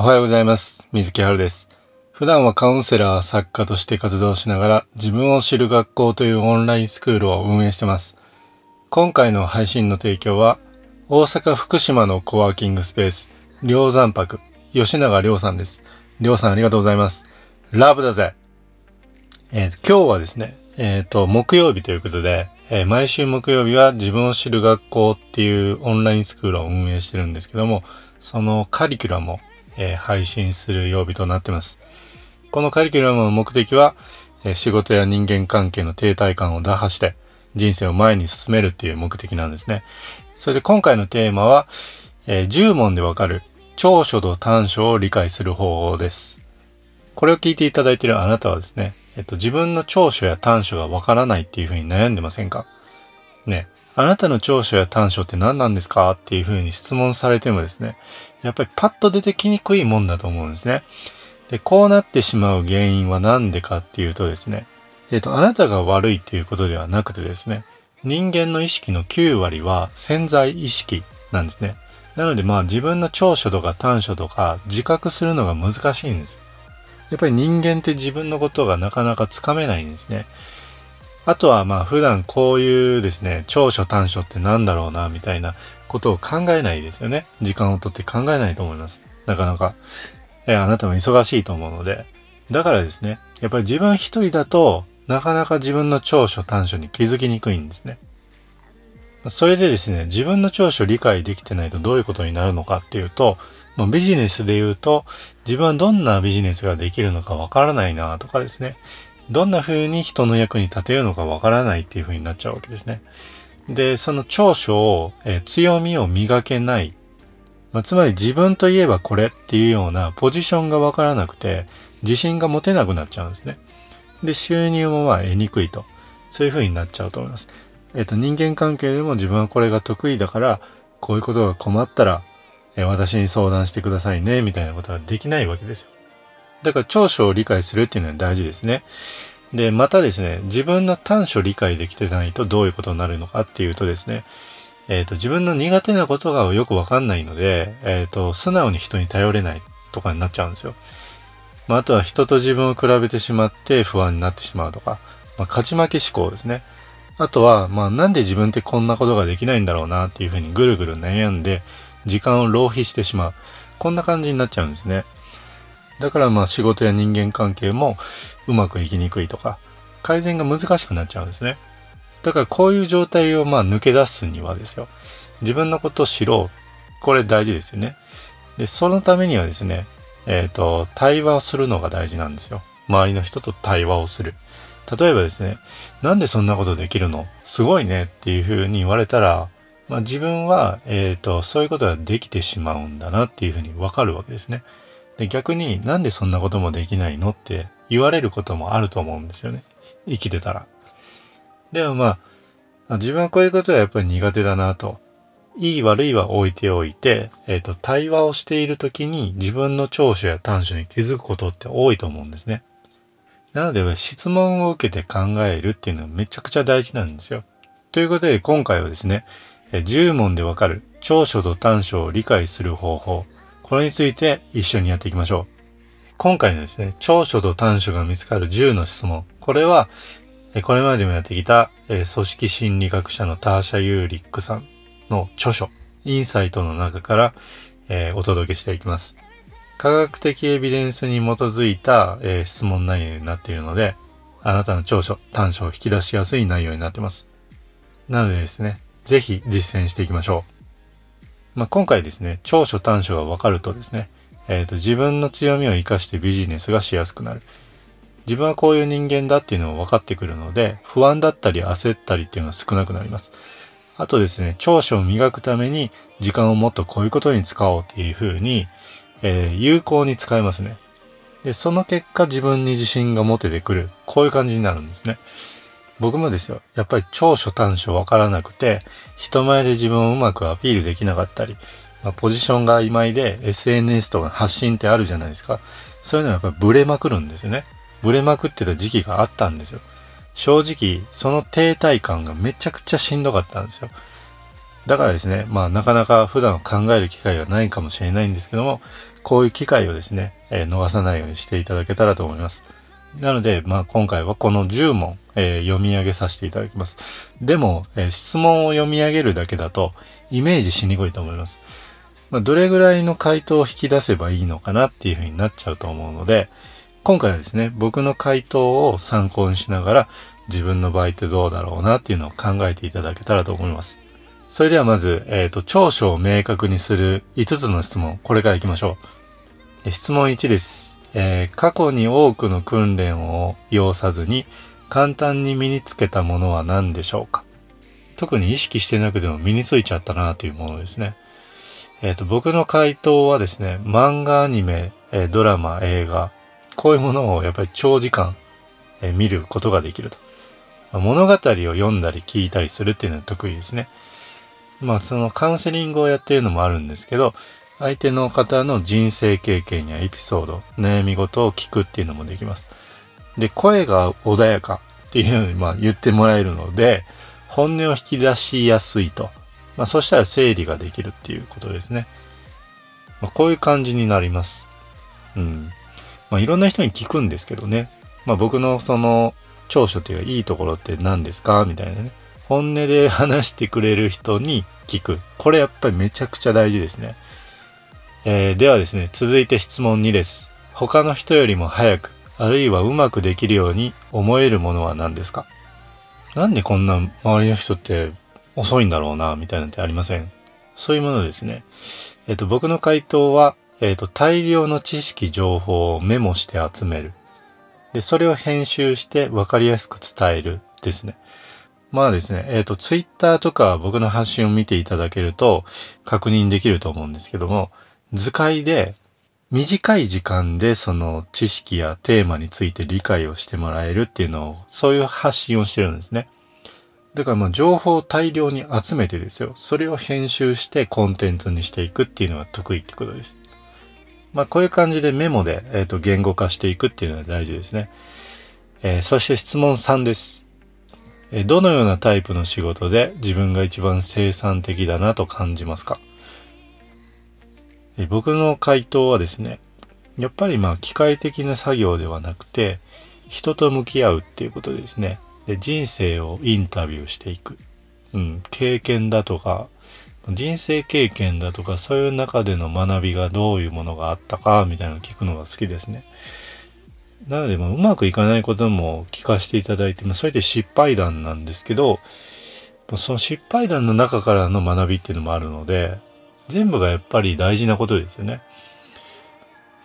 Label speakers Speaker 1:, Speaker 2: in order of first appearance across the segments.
Speaker 1: おはようございます。水木春です。普段はカウンセラー、作家として活動しながら自分を知る学校というオンラインスクールを運営してます。今回の配信の提供は大阪福島のコワーキングスペース、梁山泊、吉永亮さんです。亮さんありがとうございます。ラブだぜえー今日はですね、えっ、と、木曜日ということで、えー毎週木曜日は自分を知る学校っていうオンラインスクールを運営してるんですけども、そのカリキュラムを、えー配信する曜日となってます。このカリキュラムの目的は、えー仕事や人間関係の停滞感を打破して人生を前に進めるっていう目的なんですね。それで今回のテーマは、えー10問でわかる長所と短所を理解する方法です。これを聞いていただいているあなたはですね、えっと、自分の長所や短所がわからないっていうふうに悩んでませんか？ね、あなたの長所や短所って何なんですか？っていうふうに質問されてもですね、やっぱりパッと出てきにくいもんだと思うんですね。で、こうなってしまう原因は何でかっていうとですね、えっと、あなたが悪いっていうことではなくてですね、人間の意識の9割は潜在意識なんですね。なのでまあ自分の長所とか短所とか自覚するのが難しいんです。やっぱり人間って自分のことがなかなかつかめないんですね。あとはまあ普段こういうですね、長所短所ってなんだろうな、みたいなことを考えないですよね。時間をとって考えないと思います。なかなか。えあなたも忙しいと思うので。だからですね、やっぱり自分一人だとなかなか自分の長所短所に気づきにくいんですね。それでですね、自分の長所を理解できてないとどういうことになるのかっていうと、まあ、ビジネスで言うと、自分はどんなビジネスができるのかわからないなとかですね、どんな風に人の役に立てるのかわからないっていう風になっちゃうわけですね。で、その長所を、えー強みを磨けない。まあ、つまり自分といえばこれっていうようなポジションがわからなくて、自信が持てなくなっちゃうんですね。で、収入もまあ得にくいと。そういう風になっちゃうと思います。えっ、と、人間関係でも自分はこれが得意だから、こういうことが困ったら、えー私に相談してくださいね、みたいなことはできないわけですよ。だから長所を理解するっていうのは大事ですね。で、またですね、自分の短所を理解できてないとどういうことになるのかっていうとですね、えっ、と、自分の苦手なことがよくわかんないので、えっ、と、素直に人に頼れないとかになっちゃうんですよ。まあ、あとは人と自分を比べてしまって不安になってしまうとか、まあ、勝ち負け思考ですね。あとは、まあ、なんで自分ってこんなことができないんだろうなっていうふうにぐるぐる悩んで、時間を浪費してしまう。こんな感じになっちゃうんですね。だからまあ仕事や人間関係もうまくいきにくいとか、改善が難しくなっちゃうんですね。だからこういう状態をまあ抜け出すにはですよ。自分のことを知ろう。これ大事ですよね。で、そのためにはですね、えっ、と、対話をするのが大事なんですよ。周りの人と対話をする。例えばですね、なんでそんなことできるの？すごいねっていうふうに言われたら、まあ、自分は、えっ、と、そういうことができてしまうんだなっていうふうにわかるわけですね。で、逆になんでそんなこともできないのって言われることもあると思うんですよね。生きてたら。でもまあ、自分はこういうことはやっぱり苦手だなと。いい悪いは置いておいて、えっ、と、対話をしているときに自分の長所や短所に気づくことって多いと思うんですね。なので、質問を受けて考えるっていうのはめちゃくちゃ大事なんですよ。ということで、今回はですね、10問でわかる長所と短所を理解する方法。これについて一緒にやっていきましょう。今回のですね、長所と短所が見つかる10の質問。これは、これまでもやってきた、え組織心理学者のターシャ・ユーリックさんの著書、インサイトの中から、えーお届けしていきます。科学的エビデンスに基づいた、えー質問内容になっているので、あなたの長所、短所を引き出しやすい内容になっています。なのでですね、ぜひ実践していきましょう。まあ、今回ですね、長所短所が分かるとですね、えっ、と、自分の強みを活かしてビジネスがしやすくなる。自分はこういう人間だっていうのが分かってくるので、不安だったり焦ったりっていうのは少なくなります。あとですね、長所を磨くために時間をもっとこういうことに使おうっていう風に、えー有効に使えますね。で、その結果自分に自信が持ててくる。こういう感じになるんですね。僕もですよ、やっぱり長所短所分からなくて、人前で自分をうまくアピールできなかったり、まあ、ポジションが曖昧で SNS とか発信ってあるじゃないですか。そういうのはやっぱりブレまくるんですよね。ブレまくってた時期があったんですよ。正直、その停滞感がめちゃくちゃしんどかったんですよ。だからですね、まあなかなか普段考える機会がないかもしれないんですけども、こういう機会をですね、えー、逃さないようにしていただけたらと思います。なので、まあ今回はこの10問、えー、読み上げさせていただきます。でも、えー、質問を読み上げるだけだとイメージしにくいと思います。まあ、どれぐらいの回答を引き出せばいいのかなっていうふうになっちゃうと思うので、今回はですね、僕の回答を参考にしながら自分の場合ってどうだろうなっていうのを考えていただけたらと思います。それではまず、えっ、ー、と、長所を明確にする5つの質問、これから行きましょう。質問1です。えー、過去に多くの訓練を要さずに簡単に身につけたものは何でしょうか？特に意識してなくても身についちゃったなというものですね。えっ、ー、と、僕の回答はですね、漫画、アニメ、えー、ドラマ、映画、こういうものをやっぱり長時間、えー、見ることができると。物語を読んだり聞いたりするっていうのは得意ですね。まあそのカウンセリングをやっているのもあるんですけど、相手の方の人生経験やエピソード、悩み事を聞くっていうのもできます。で、声が穏やかっていうふうにまあ言ってもらえるので、本音を引き出しやすいと。まあそしたら整理ができるっていうことですね。まあ、こういう感じになります。うん。まあいろんな人に聞くんですけどね。まあ僕のその長所っていうかいいところって何ですか？みたいなね。本音で話してくれる人に聞く。これやっぱりめちゃくちゃ大事ですね。えー、ではですね、続いて質問2です。他の人よりも早く、あるいはうまくできるように思えるものは何ですか？なんでこんな周りの人って遅いんだろうな、みたいなのってありません？そういうものですね。えっ、ー、と、僕の回答は、えっ、ー、と、大量の知識、情報をメモして集める。で、それを編集して分かりやすく伝えるですね。まあですね、えっ、ー、と、ツイッターとか僕の発信を見ていただけると確認できると思うんですけども、図解で短い時間でその知識やテーマについて理解をしてもらえるっていうのを、そういう発信をしてるんですね。だからまあ情報を大量に集めてですよ。それを編集してコンテンツにしていくっていうのが得意ってことです。まあこういう感じでメモで、えー、と言語化していくっていうのが大事ですね。えー、そして質問3です。えー、どのようなタイプの仕事で自分が一番生産的だなと感じますか？え、僕の回答はですね、やっぱりまあ機械的な作業ではなくて、人と向き合うっていうことですね。で人生をインタビューしていく。うん、経験だとか、人生経験だとか、そういう中での学びがどういうものがあったか、みたいなのを聞くのが好きですね。なので、まあ、うまくいかないことも聞かせていただいて、まあ、それで失敗談なんですけど、その失敗談の中からの学びっていうのもあるので、全部がやっぱり大事なことですよね。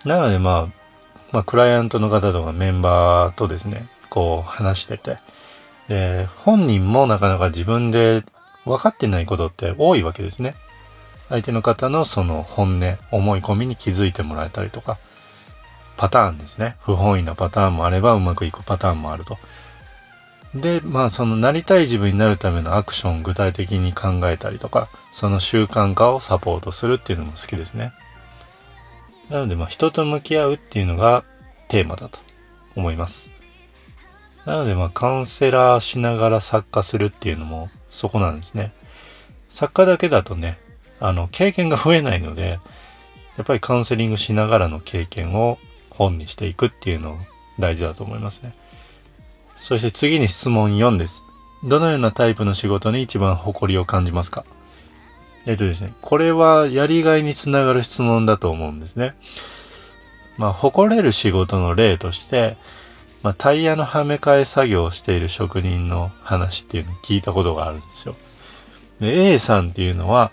Speaker 1: なので、まあ、まあ、クライアントの方とかメンバーとですね、こう話してて、で、本人もなかなか自分で分かってないことって多いわけですね。相手の方のその本音、思い込みに気づいてもらえたりとか、パターンですね。不本意なパターンもあればうまくいくパターンもあると。で、まあそのなりたい自分になるためのアクションを具体的に考えたりとか、その習慣化をサポートするっていうのも好きですね。なのでまあ人と向き合うっていうのがテーマだと思います。なのでまあカウンセラーしながら作家するっていうのもそこなんですね。作家だけだとね、あの経験が増えないので、やっぱりカウンセリングしながらの経験を本にしていくっていうの大事だと思いますね。そして次に質問4です。どのようなタイプの仕事に一番誇りを感じますか？えっとですね、これはやりがいにつながる質問だと思うんですね。まあ、誇れる仕事の例として、まあ、タイヤのはめ替え作業をしている職人の話っていうのを聞いたことがあるんですよ。で、A さんっていうのは、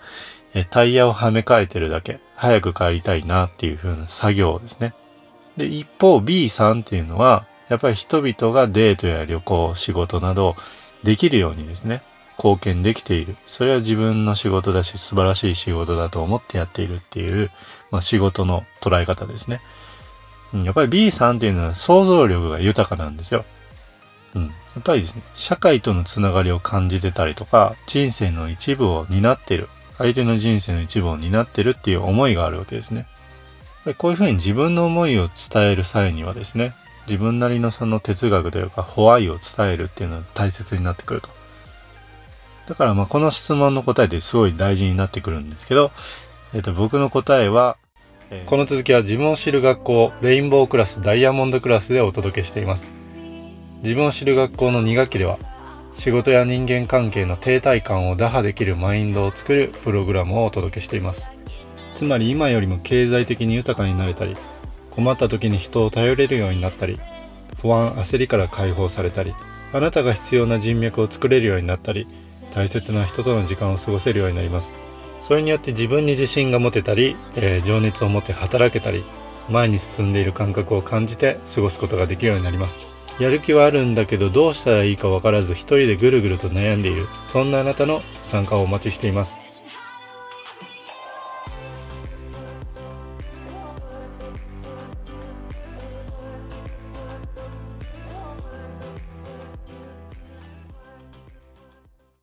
Speaker 1: えタイヤをはめ替えてるだけ、早く帰りたいなっていう風な作業ですね。で、一方 B さんっていうのは、やっぱり人々がデートや旅行、仕事などできるようにですね、貢献できている。それは自分の仕事だし、素晴らしい仕事だと思ってやっているっていう、まあ、仕事の捉え方ですね。やっぱり B さんっていうのは想像力が豊かなんですよ。うん。やっぱりですね、社会とのつながりを感じてたりとか、人生の一部を担ってる。相手の人生の一部を担ってるっていう思いがあるわけですね。こういうふうに自分の思いを伝える際にはですね、自分なりのその哲学というか、ホワイを伝えるっていうのは大切になってくると。だからまあこの質問の答えってすごい大事になってくるんですけど、えっ、と僕の答えは、この続きは自分を知る学校レインボークラスダイヤモンドクラスでお届けしています自分を知る学校の2学期では仕事や人間関係の停滞感を打破できるマインドを作るプログラムをお届けしていますつまり今よりも経済的に豊かになれたり困った時に人を頼れるようになったり不安焦りから解放されたりあなたが必要な人脈を作れるようになったり大切な人との時間を過ごせるようになります。それによって自分に自信が持てたり、えー、情熱を持って働けたり前に進んでいる感覚を感じて過ごすことができるようになります。やる気はあるんだけどどうしたらいいかわからず一人でぐるぐると悩んでいる。そんなあなたの参加をお待ちしています。